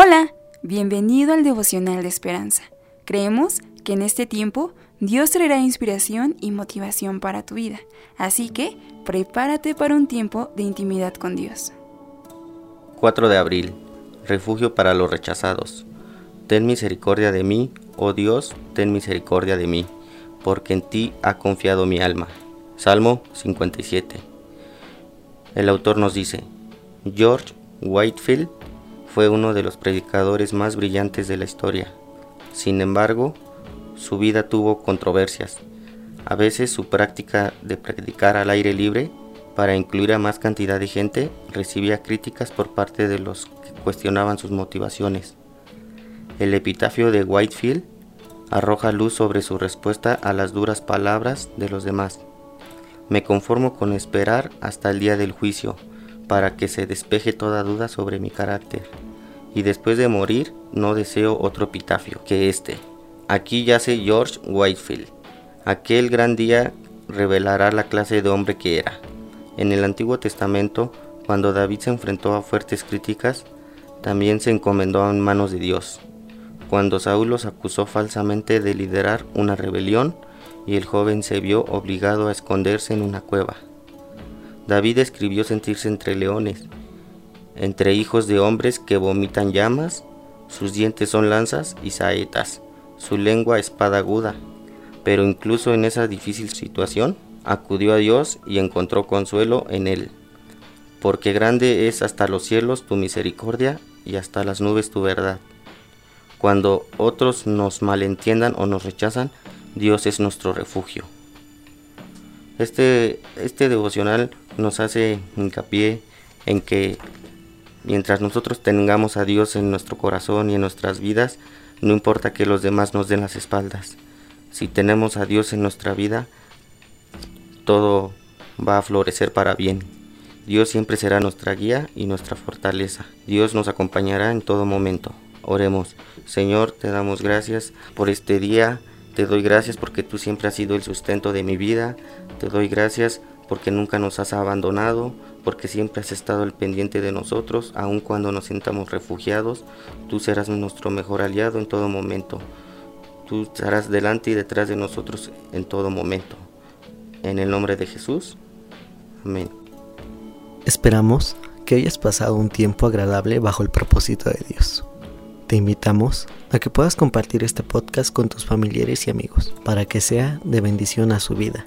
Hola, bienvenido al devocional de esperanza. Creemos que en este tiempo Dios traerá inspiración y motivación para tu vida, así que prepárate para un tiempo de intimidad con Dios. 4 de abril. Refugio para los rechazados. Ten misericordia de mí, oh Dios, ten misericordia de mí, porque en ti ha confiado mi alma. Salmo 57. El autor nos dice, George Whitefield fue uno de los predicadores más brillantes de la historia. Sin embargo, su vida tuvo controversias. A veces su práctica de predicar al aire libre para incluir a más cantidad de gente recibía críticas por parte de los que cuestionaban sus motivaciones. El epitafio de Whitefield arroja luz sobre su respuesta a las duras palabras de los demás. Me conformo con esperar hasta el día del juicio para que se despeje toda duda sobre mi carácter y después de morir no deseo otro epitafio que este. Aquí yace George Whitefield. Aquel gran día revelará la clase de hombre que era. En el Antiguo Testamento, cuando David se enfrentó a fuertes críticas, también se encomendó en manos de Dios. Cuando Saúl los acusó falsamente de liderar una rebelión y el joven se vio obligado a esconderse en una cueva. David escribió sentirse entre leones entre hijos de hombres que vomitan llamas, sus dientes son lanzas y saetas, su lengua espada aguda. Pero incluso en esa difícil situación, acudió a Dios y encontró consuelo en él. Porque grande es hasta los cielos tu misericordia y hasta las nubes tu verdad. Cuando otros nos malentiendan o nos rechazan, Dios es nuestro refugio. Este, este devocional nos hace hincapié en que Mientras nosotros tengamos a Dios en nuestro corazón y en nuestras vidas, no importa que los demás nos den las espaldas. Si tenemos a Dios en nuestra vida, todo va a florecer para bien. Dios siempre será nuestra guía y nuestra fortaleza. Dios nos acompañará en todo momento. Oremos. Señor, te damos gracias por este día. Te doy gracias porque tú siempre has sido el sustento de mi vida. Te doy gracias porque nunca nos has abandonado, porque siempre has estado al pendiente de nosotros, aun cuando nos sintamos refugiados, tú serás nuestro mejor aliado en todo momento. Tú estarás delante y detrás de nosotros en todo momento. En el nombre de Jesús. Amén. Esperamos que hayas pasado un tiempo agradable bajo el propósito de Dios. Te invitamos a que puedas compartir este podcast con tus familiares y amigos para que sea de bendición a su vida.